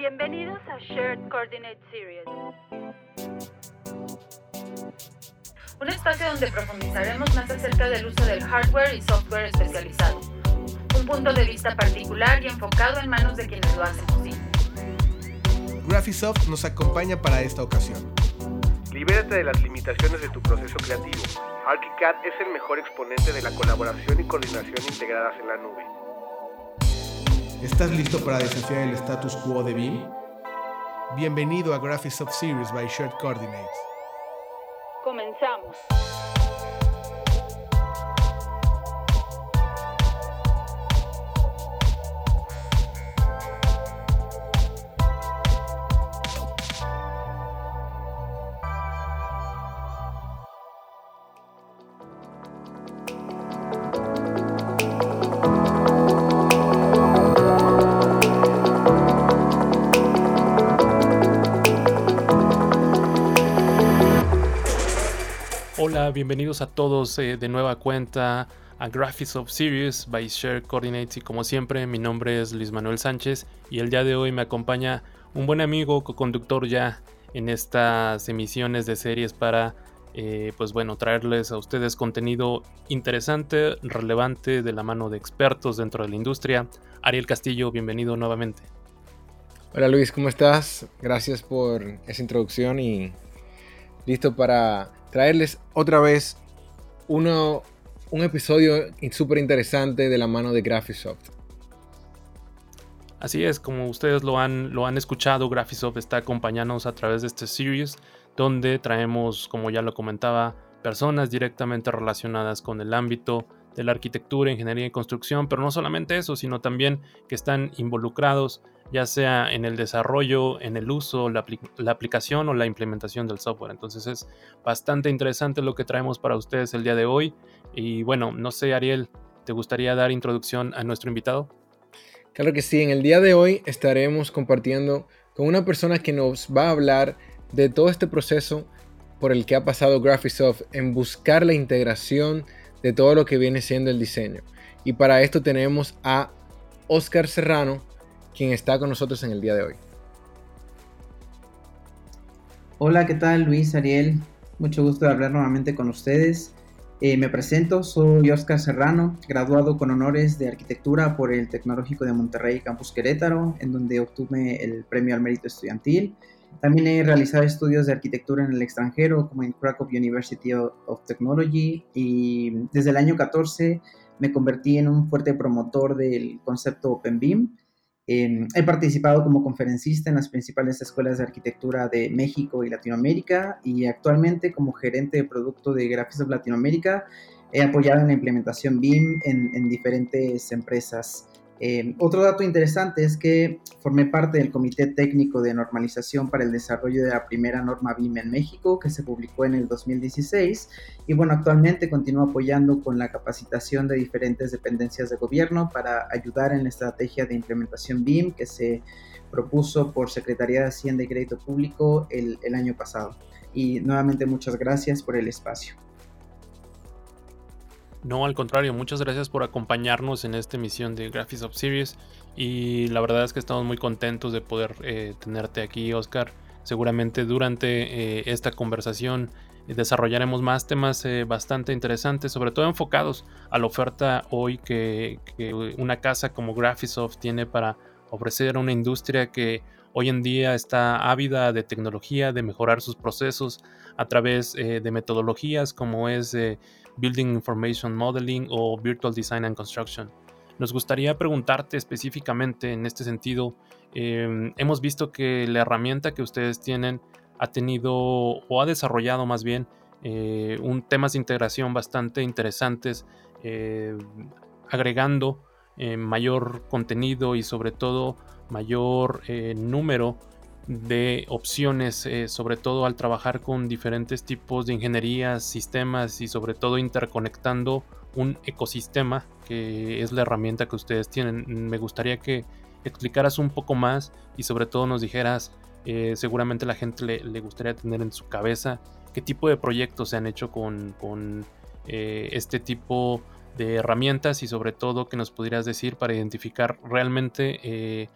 Bienvenidos a Shared Coordinate Series. Un espacio donde profundizaremos más acerca del uso del hardware y software especializado. Un punto de vista particular y enfocado en manos de quienes lo hacen posible. Graphisoft nos acompaña para esta ocasión. Libérate de las limitaciones de tu proceso creativo. ArchiCAD es el mejor exponente de la colaboración y coordinación integradas en la nube. ¿Estás listo para desafiar el status quo de BIM? Bienvenido a Graphisoft Series by Shared Coordinates. Comenzamos. Hola, bienvenidos a todos eh, de nueva cuenta a Graphisoft Series by Share Coordinates y como siempre mi nombre es Luis Manuel Sánchez y el día de hoy me acompaña un buen amigo, co-conductor ya en estas emisiones de series para eh, pues bueno, traerles a ustedes contenido interesante, relevante de la mano de expertos dentro de la industria. Ariel Castillo, bienvenido nuevamente. Hola Luis, ¿cómo estás? Gracias por esa introducción y listo para traerles otra vez uno, un episodio súper interesante de la mano de Graphisoft. Así es, como ustedes lo han, lo han escuchado, Graphisoft está acompañándonos a través de este series donde traemos, como ya lo comentaba, personas directamente relacionadas con el ámbito de la arquitectura, ingeniería y construcción, pero no solamente eso, sino también que están involucrados ya sea en el desarrollo, en el uso, la, aplicación o la implementación del software. Entonces es bastante interesante lo que traemos para ustedes el día de hoy. Y bueno, no sé, Ariel, ¿te gustaría dar introducción a nuestro invitado? Claro que sí, en el día de hoy estaremos compartiendo con una persona que nos va a hablar de todo este proceso por el que ha pasado Graphisoft en buscar la integración de todo lo que viene siendo el diseño. Y para esto tenemos a Oscar Serrano, quien está con nosotros en el día de hoy. Hola, ¿qué tal Luis, Ariel? Mucho gusto de hablar nuevamente con ustedes. Eh, me presento, soy Oscar Serrano, graduado con honores de arquitectura por el Tecnológico de Monterrey Campus Querétaro, en donde obtuve el premio al mérito estudiantil. También he realizado estudios de arquitectura en el extranjero, como en Krakow University of Technology, y desde el año 14 me convertí en un fuerte promotor del concepto OpenBeam. Eh, he participado como conferencista en las principales escuelas de arquitectura de México y Latinoamérica y actualmente como gerente de producto de Graphisoft Latinoamérica he apoyado en la implementación BIM en, en diferentes empresas. Eh, otro dato interesante es que formé parte del Comité Técnico de Normalización para el Desarrollo de la primera norma BIM en México, que se publicó en el 2016. Y bueno, actualmente continúo apoyando con la capacitación de diferentes dependencias de gobierno para ayudar en la estrategia de implementación BIM que se propuso por Secretaría de Hacienda y Crédito Público el, el año pasado. Y nuevamente muchas gracias por el espacio. No, al contrario, muchas gracias por acompañarnos en esta emisión de Graphics of Series. Y la verdad es que estamos muy contentos de poder eh, tenerte aquí, Oscar. Seguramente durante eh, esta conversación desarrollaremos más temas eh, bastante interesantes, sobre todo enfocados a la oferta hoy que, que, una casa como Graphisoft tiene para ofrecer a una industria que hoy en día está ávida de tecnología, de mejorar sus procesos a través de metodologías como es Building Information Modeling o Virtual Design and Construction. Nos gustaría preguntarte específicamente en este sentido, eh, hemos visto que la herramienta que ustedes tienen ha tenido o ha desarrollado más bien eh, un temas de integración bastante interesantes, eh, agregando eh, mayor contenido y sobre todo mayor eh, número de opciones, eh, sobre todo al trabajar con diferentes tipos de ingenierías, sistemas y sobre todo interconectando un ecosistema que es la herramienta que ustedes tienen. Me gustaría que explicaras un poco más y sobre todo nos dijeras, eh, seguramente la gente le, le, gustaría tener en su cabeza qué tipo de proyectos se han hecho con, con eh, este tipo de herramientas y sobre todo que nos pudieras decir para identificar realmente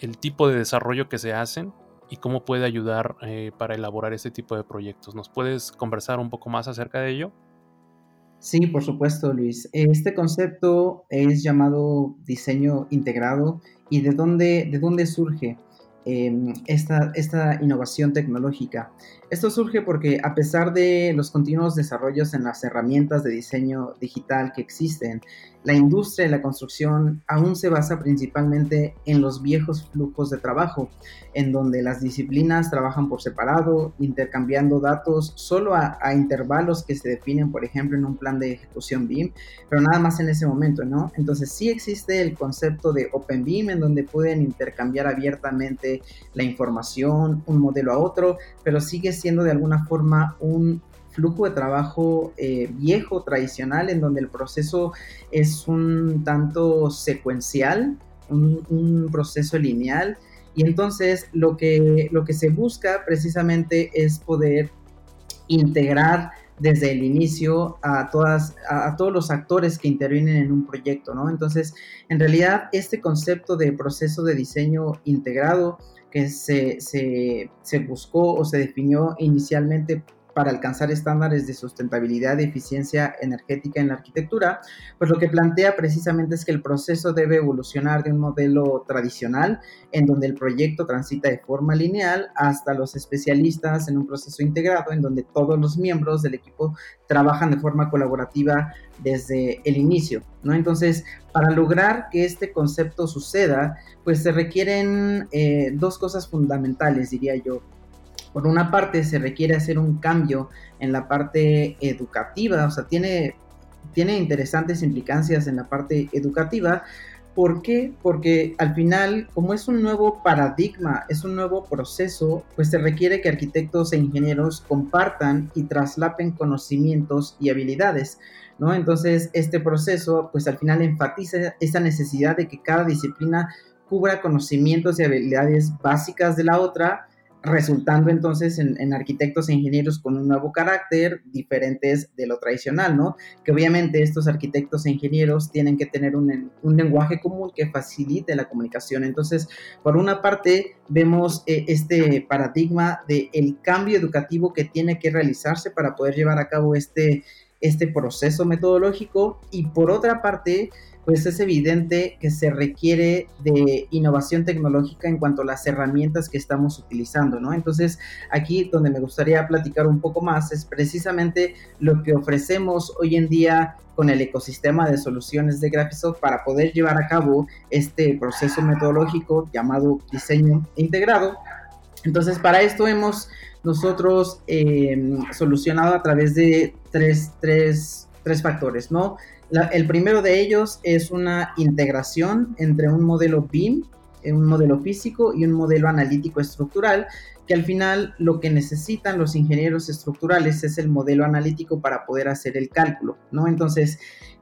el tipo de desarrollo que se hacen y cómo puede ayudar eh, para elaborar este tipo de proyectos. ¿Nos puedes conversar un poco más acerca de ello? Sí, por supuesto, Luis. Este concepto es llamado diseño integrado y de dónde, de dónde surge. Em, esta, esta innovación tecnológica. Esto surge porque a pesar de los continuos desarrollos en las herramientas de diseño digital que existen, la industria de la construcción aún se basa principalmente en los viejos flujos de trabajo, en donde las disciplinas trabajan por separado, intercambiando datos solo a, intervalos que se definen, por ejemplo, en un plan de ejecución BIM, pero nada más en ese momento, ¿no? Entonces sí existe el concepto de Open BIM, en donde pueden intercambiar abiertamente la información, un modelo a otro, pero sigue siendo de alguna forma un flujo de trabajo eh, viejo, tradicional, en donde el proceso es un tanto secuencial, un, proceso lineal. Y entonces lo que, lo que se busca precisamente es poder integrar desde el inicio a, todas, a, todos los actores que intervienen en un proyecto, ¿no? Entonces, en realidad, este concepto de proceso de diseño integrado que se, se, se buscó o se definió inicialmente para alcanzar estándares de sustentabilidad y eficiencia energética en la arquitectura, pues lo que plantea precisamente es que el proceso debe evolucionar de un modelo tradicional en donde el proyecto transita de forma lineal hasta los especialistas en un proceso integrado en donde todos los miembros del equipo trabajan de forma colaborativa desde el inicio, ¿no? Entonces, para lograr que este concepto suceda, pues se requieren eh, dos cosas fundamentales, diría yo. Por una parte, se requiere hacer un cambio en la parte educativa, o sea, tiene, tiene interesantes implicancias en la parte educativa. ¿Por qué? Porque al final, como es un nuevo paradigma, es un nuevo proceso, pues se requiere que arquitectos e ingenieros compartan y traslapen conocimientos y habilidades, ¿no? Entonces, este proceso, pues al final enfatiza esa necesidad de que cada disciplina cubra conocimientos y habilidades básicas de la otra, resultando entonces en, arquitectos e ingenieros con un nuevo carácter, diferentes de lo tradicional, ¿no? Que obviamente estos arquitectos e ingenieros tienen que tener un, lenguaje común que facilite la comunicación. Entonces, por una parte, vemos eh, este paradigma del el cambio educativo que tiene que realizarse para poder llevar a cabo este, este proceso metodológico y por otra parte, pues es evidente que se requiere de innovación tecnológica en cuanto a las herramientas que estamos utilizando, ¿no? Entonces, aquí donde me gustaría platicar un poco más es precisamente lo que ofrecemos hoy en día con el ecosistema de soluciones de Graphisoft para poder llevar a cabo este proceso metodológico llamado diseño integrado. Entonces, para esto hemos nosotros em, solucionado a través de tres, tres, tres factores, ¿no? el primero de ellos es una integración entre un modelo BIM, eh, un modelo físico y un modelo analítico estructural, que al final lo que necesitan los ingenieros estructurales es el modelo analítico para poder hacer el cálculo, ¿no? Entonces,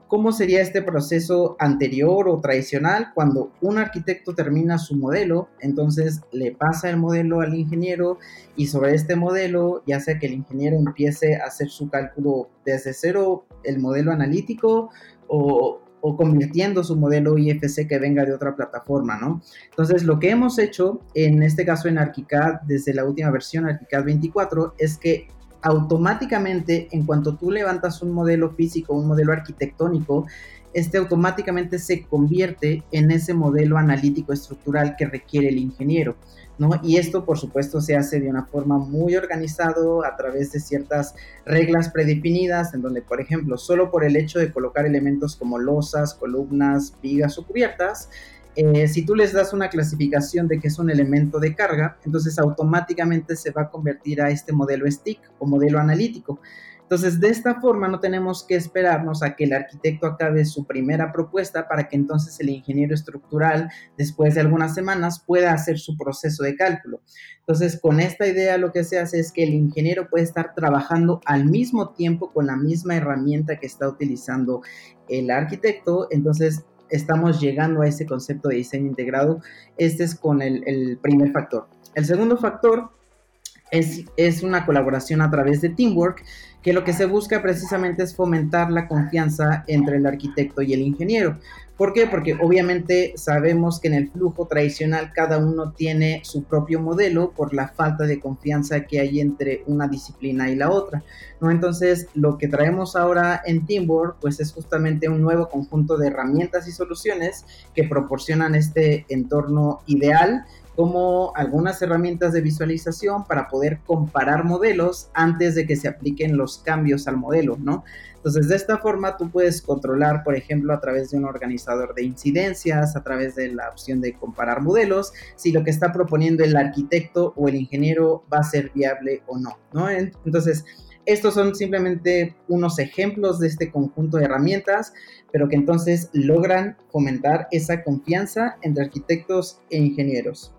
cómo sería este proceso anterior o tradicional cuando un arquitecto termina su modelo, entonces le pasa el modelo al ingeniero y sobre este modelo, ya sea que el ingeniero empiece a hacer su cálculo desde cero, el modelo analítico o, convirtiendo su modelo IFC que venga de otra plataforma, ¿no? Entonces, lo que hemos hecho, en este caso en ArchiCAD, desde la última versión, ArchiCAD 24, es que automáticamente, en cuanto tú levantas un modelo físico, un modelo arquitectónico, este automáticamente se convierte en ese modelo analítico estructural que requiere el ingeniero. ¿no? Y esto, por supuesto, se hace de una forma muy organizado a través de ciertas reglas predefinidas, en donde, por ejemplo, solo por el hecho de colocar elementos como losas, columnas, vigas o cubiertas, eh, si tú les das una clasificación de que es un elemento de carga, entonces automáticamente se va a convertir a este modelo stick o modelo analítico. Entonces, de esta forma no tenemos que esperarnos a que el arquitecto acabe su primera propuesta para que entonces el ingeniero estructural, después de algunas semanas, pueda hacer su proceso de cálculo. Entonces, con esta idea lo que se hace es que el ingeniero puede estar trabajando al mismo tiempo con la misma herramienta que está utilizando el arquitecto. Entonces, estamos llegando a ese concepto de diseño integrado. Este es con el, primer factor. El segundo factor es, una colaboración a través de Teamwork que lo que se busca precisamente es fomentar la confianza entre el arquitecto y el ingeniero. ¿Por qué? Porque obviamente sabemos que en el flujo tradicional cada uno tiene su propio modelo por la falta de confianza que hay entre una disciplina y la otra. ¿no? Entonces, lo que traemos ahora en Teamwork pues es justamente un nuevo conjunto de herramientas y soluciones que proporcionan este entorno ideal como algunas herramientas de visualización para poder comparar modelos antes de que se apliquen los cambios al modelo, ¿no? Entonces, de esta forma tú puedes controlar, por ejemplo, a través de un organizador de incidencias, a través de la opción de comparar modelos, si lo que está proponiendo el arquitecto o el ingeniero va a ser viable o no, ¿no? Entonces, estos son simplemente unos ejemplos de este conjunto de herramientas, pero que entonces logran fomentar esa confianza entre arquitectos e ingenieros.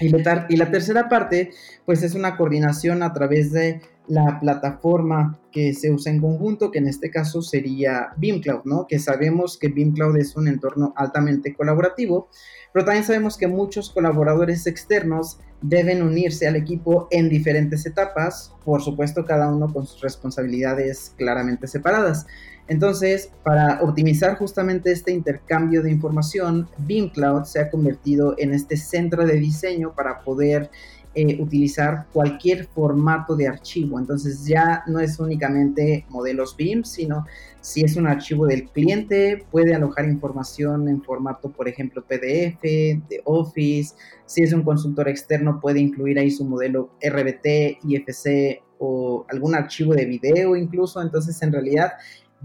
Y la, tercera parte, pues es una coordinación a través de la plataforma que se usa en conjunto, que en este caso sería BeamCloud, ¿no? Que sabemos que BeamCloud es un entorno altamente colaborativo, pero también sabemos que muchos colaboradores externos deben unirse al equipo en diferentes etapas, por supuesto cada uno con sus responsabilidades claramente separadas. Entonces, para optimizar justamente este intercambio de información, BeamCloud se ha convertido en este centro de diseño para poder eh, utilizar cualquier formato de archivo. Entonces ya no es únicamente modelos BIM, sino si es un archivo del cliente, puede alojar información en formato, por ejemplo, PDF, de Office. Si es un consultor externo, puede incluir ahí su modelo RBT, IFC o algún archivo de video incluso. Entonces, en realidad,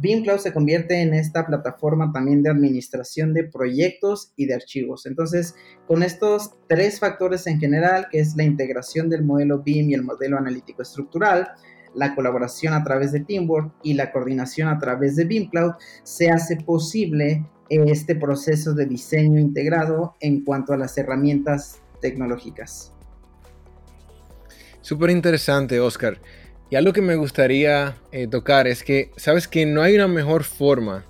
BeamCloud se convierte en esta plataforma también de administración de proyectos y de archivos. Entonces, con estos tres factores en general, que es la integración del modelo BIM y el modelo analítico estructural, la colaboración a través de Teamwork y la coordinación a través de BeamCloud, se hace posible este proceso de diseño integrado en cuanto a las herramientas tecnológicas. Súper interesante, Oscar. Y algo que me gustaría eh, tocar es que, sabes que no hay una mejor forma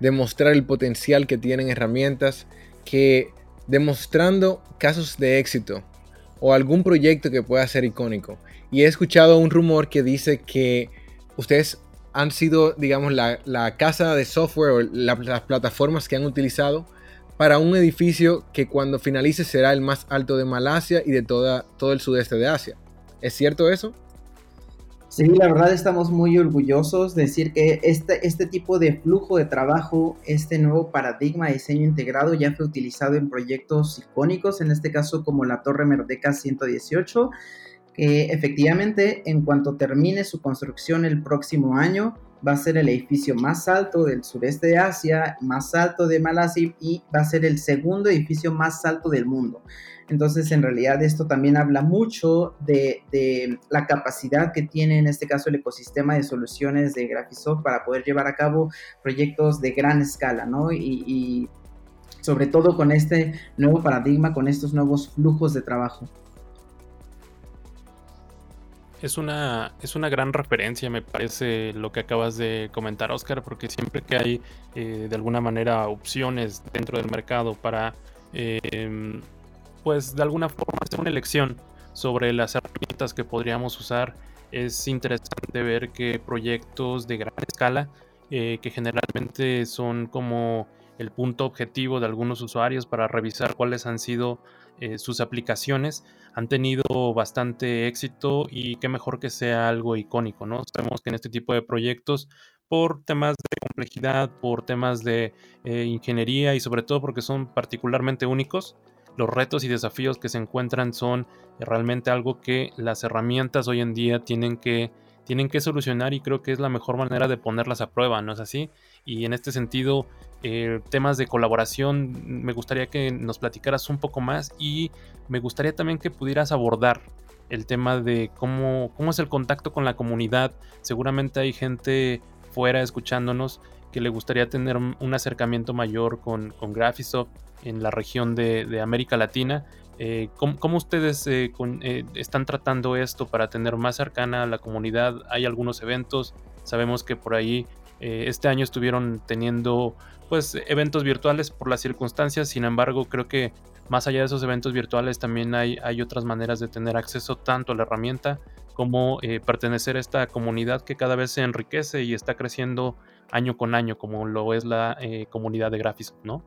de mostrar el potencial que tienen herramientas que demostrando casos de éxito o algún proyecto que pueda ser icónico. Y he escuchado un rumor que dice que ustedes han sido, digamos, la, casa de software o las plataformas que han utilizado para un edificio que cuando finalice será el más alto de Malasia y de toda, todo el sudeste de Asia. ¿Es cierto eso? Sí, la verdad estamos muy orgullosos de decir que este, este tipo de flujo de trabajo, este nuevo paradigma de diseño integrado ya fue utilizado en proyectos icónicos, en este caso como la Torre Merdeca 118, que efectivamente en cuanto termine su construcción el próximo año, va a ser el edificio más alto del sureste de Asia, más alto de Malasia y va a ser el segundo edificio más alto del mundo. Entonces, en realidad, esto también habla mucho de, la capacidad que tiene en este caso el ecosistema de soluciones de Graphisoft para poder llevar a cabo proyectos de gran escala, ¿no? y sobre todo con este nuevo paradigma, con estos nuevos flujos de trabajo es una, es una gran referencia, me parece, lo que acabas de comentar, Oscar, porque siempre que hay eh, de alguna manera opciones dentro del mercado para, em, pues de alguna forma hacer una elección sobre las herramientas que podríamos usar, es interesante ver que proyectos de gran escala, eh, que generalmente son como el punto objetivo de algunos usuarios para revisar cuáles han sido eh, sus aplicaciones han tenido bastante éxito y qué mejor que sea algo icónico, ¿no? Sabemos que en este tipo de proyectos, por temas de complejidad, por temas de eh, ingeniería y sobre todo porque son particularmente únicos, los retos y desafíos que se encuentran son realmente algo que las herramientas hoy en día tienen que, tienen que solucionar y creo que es la mejor manera de ponerlas a prueba, ¿no es así? Y en este sentido, eh, temas de colaboración, me gustaría que nos platicaras un poco más y me gustaría también que pudieras abordar el tema de cómo, cómo es el contacto con la comunidad. Seguramente hay gente fuera escuchándonos que le gustaría tener un acercamiento mayor con, con Graphisoft en la región de, América Latina. Eh, ¿cómo, ustedes eh, están tratando esto para tener más cercana a la comunidad? Hay algunos eventos, sabemos que por ahí este año estuvieron teniendo pues eventos virtuales por las circunstancias, sin embargo creo que más allá de esos eventos virtuales también hay, hay otras maneras de tener acceso tanto a la herramienta como eh, pertenecer a esta comunidad que cada vez se enriquece y está creciendo año con año, como lo es la eh, comunidad de Graphisoft, ¿no?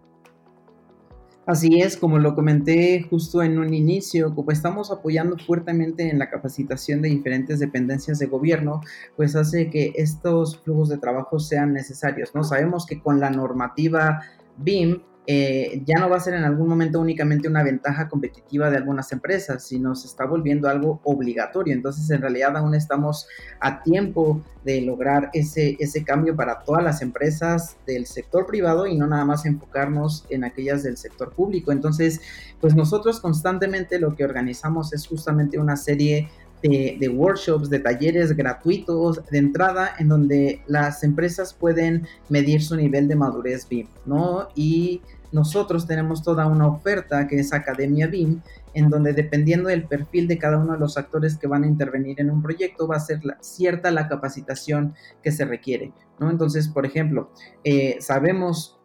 Así es, como lo comenté justo en un inicio, como estamos apoyando fuertemente en la capacitación de diferentes dependencias de gobierno, pues hace que estos flujos de trabajo sean necesarios, ¿no? Sabemos que con la normativa BIM eh, ya no va a ser en algún momento únicamente una ventaja competitiva de algunas empresas, sino se está volviendo algo obligatorio. Entonces, en realidad aún estamos a tiempo de lograr ese, ese cambio para todas las empresas del sector privado y no nada más enfocarnos en aquellas del sector público. Entonces, pues nosotros constantemente lo que organizamos es justamente una serie de, workshops, de talleres gratuitos de entrada en donde las empresas pueden medir su nivel de madurez BIM, ¿no? Y nosotros tenemos toda una oferta que es Academia BIM, en donde dependiendo del perfil de cada uno de los actores que van a intervenir en un proyecto, va a ser cierta la capacitación que se requiere, ¿no? Entonces, por ejemplo, eh, sabemos,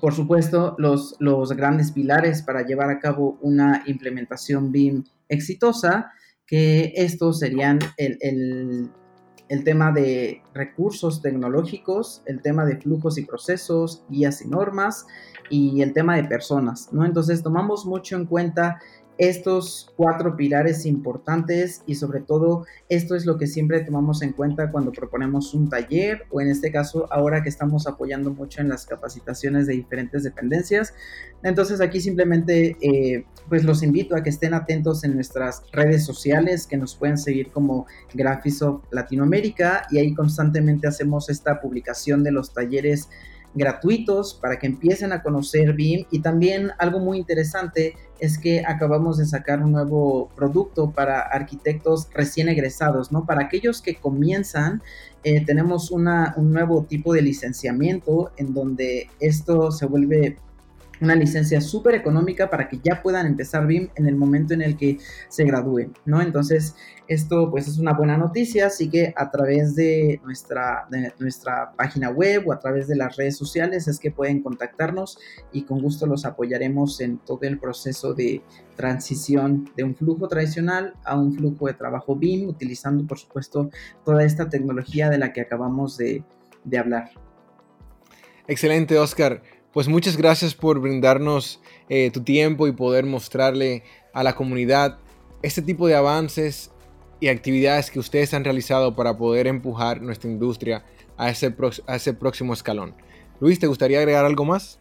por supuesto, los, grandes pilares para llevar a cabo una implementación BIM exitosa, que estos serían el, el, tema de recursos tecnológicos, el tema de flujos y procesos, guías y normas y el tema de personas, ¿no? Entonces tomamos mucho en cuenta estos cuatro pilares importantes y sobre todo esto es lo que siempre tomamos en cuenta cuando proponemos un taller o en este caso ahora que estamos apoyando mucho en las capacitaciones de diferentes dependencias. Entonces aquí simplemente eh, pues los invito a que estén atentos en nuestras redes sociales que nos pueden seguir como Graphisoft Latinoamérica y ahí constantemente hacemos esta publicación de los talleres gratuitos para que empiecen a conocer BIM y también algo muy interesante es que acabamos de sacar un nuevo producto para arquitectos recién egresados, ¿no? Para aquellos que comienzan, eh, tenemos una, un nuevo tipo de licenciamiento en donde esto se vuelve una licencia súper económica para que ya puedan empezar BIM en el momento en el que se gradúen, ¿no? Entonces, esto pues es una buena noticia, así que a través de nuestra, nuestra página web o a través de las redes sociales es que pueden contactarnos y con gusto los apoyaremos en todo el proceso de transición de un flujo tradicional a un flujo de trabajo BIM, utilizando por supuesto toda esta tecnología de la que acabamos de hablar. Excelente, Oscar. Pues muchas gracias por brindarnos eh, tu tiempo y poder mostrarle a la comunidad este tipo de avances y actividades que ustedes han realizado para poder empujar nuestra industria a ese, a ese próximo escalón. Luis, ¿te gustaría agregar algo más?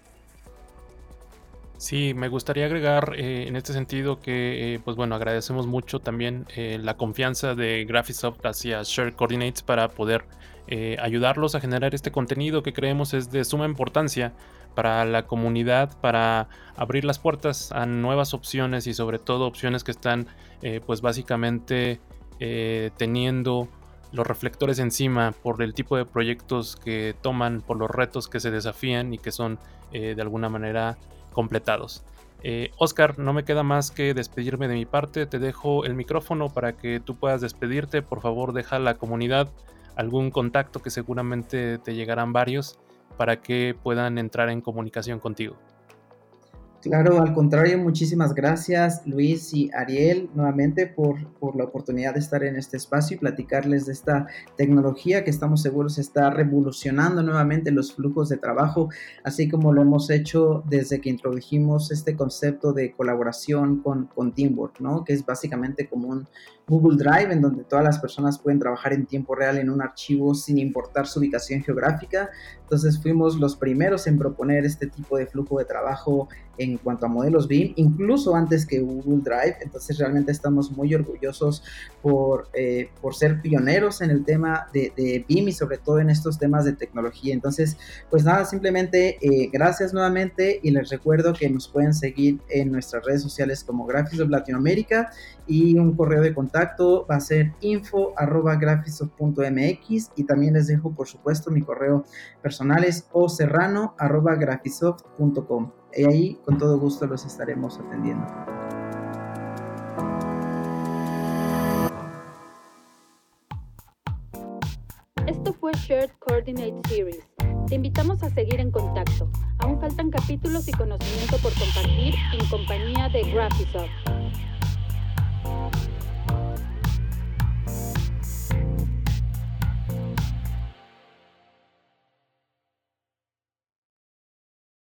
Sí, me gustaría agregar eh, en este sentido que, eh, pues bueno, agradecemos mucho también la confianza de Graphisoft hacia Share Coordinates para poder ayudarlos a generar este contenido que creemos es de suma importancia para la comunidad, para abrir las puertas a nuevas opciones y sobre todo opciones que están eh, pues básicamente eh, teniendo los reflectores encima por el tipo de proyectos que toman, por los retos que se desafían y que son eh, de alguna manera completados. Oscar, no me queda más que despedirme de mi parte, te dejo el micrófono para que tú puedas despedirte, por favor deja a la comunidad algún contacto que seguramente te llegarán varios para que puedan entrar en comunicación contigo. Claro, al contrario, muchísimas gracias Luis y Ariel nuevamente por, por, la oportunidad de estar en este espacio y platicarles de esta tecnología que estamos seguros está revolucionando nuevamente los flujos de trabajo, así como lo hemos hecho desde que introdujimos este concepto de colaboración con, con Teamwork, ¿no? que es básicamente como un, Google Drive, en donde todas las personas pueden trabajar en tiempo real en un archivo sin importar su ubicación geográfica. Entonces fuimos los primeros en proponer este tipo de flujo de trabajo en cuanto a modelos BIM, incluso antes que Google Drive. Entonces realmente estamos muy orgullosos por, eh, por ser pioneros en el tema de, BIM y sobre todo en estos temas de tecnología. Entonces, pues nada, simplemente eh, gracias nuevamente y les recuerdo que nos pueden seguir en nuestras redes sociales como Graphics Latinoamérica y un correo de contacto va a ser info arroba graphisoft.mx y también les dejo por supuesto mi correo personal es oserrano arroba graphisoft.com y ahí con todo gusto los estaremos atendiendo. Esto fue Shared Coordinate Series Te invitamos a seguir en contacto. Aún faltan capítulos y conocimiento por compartir en compañía de Graphisoft.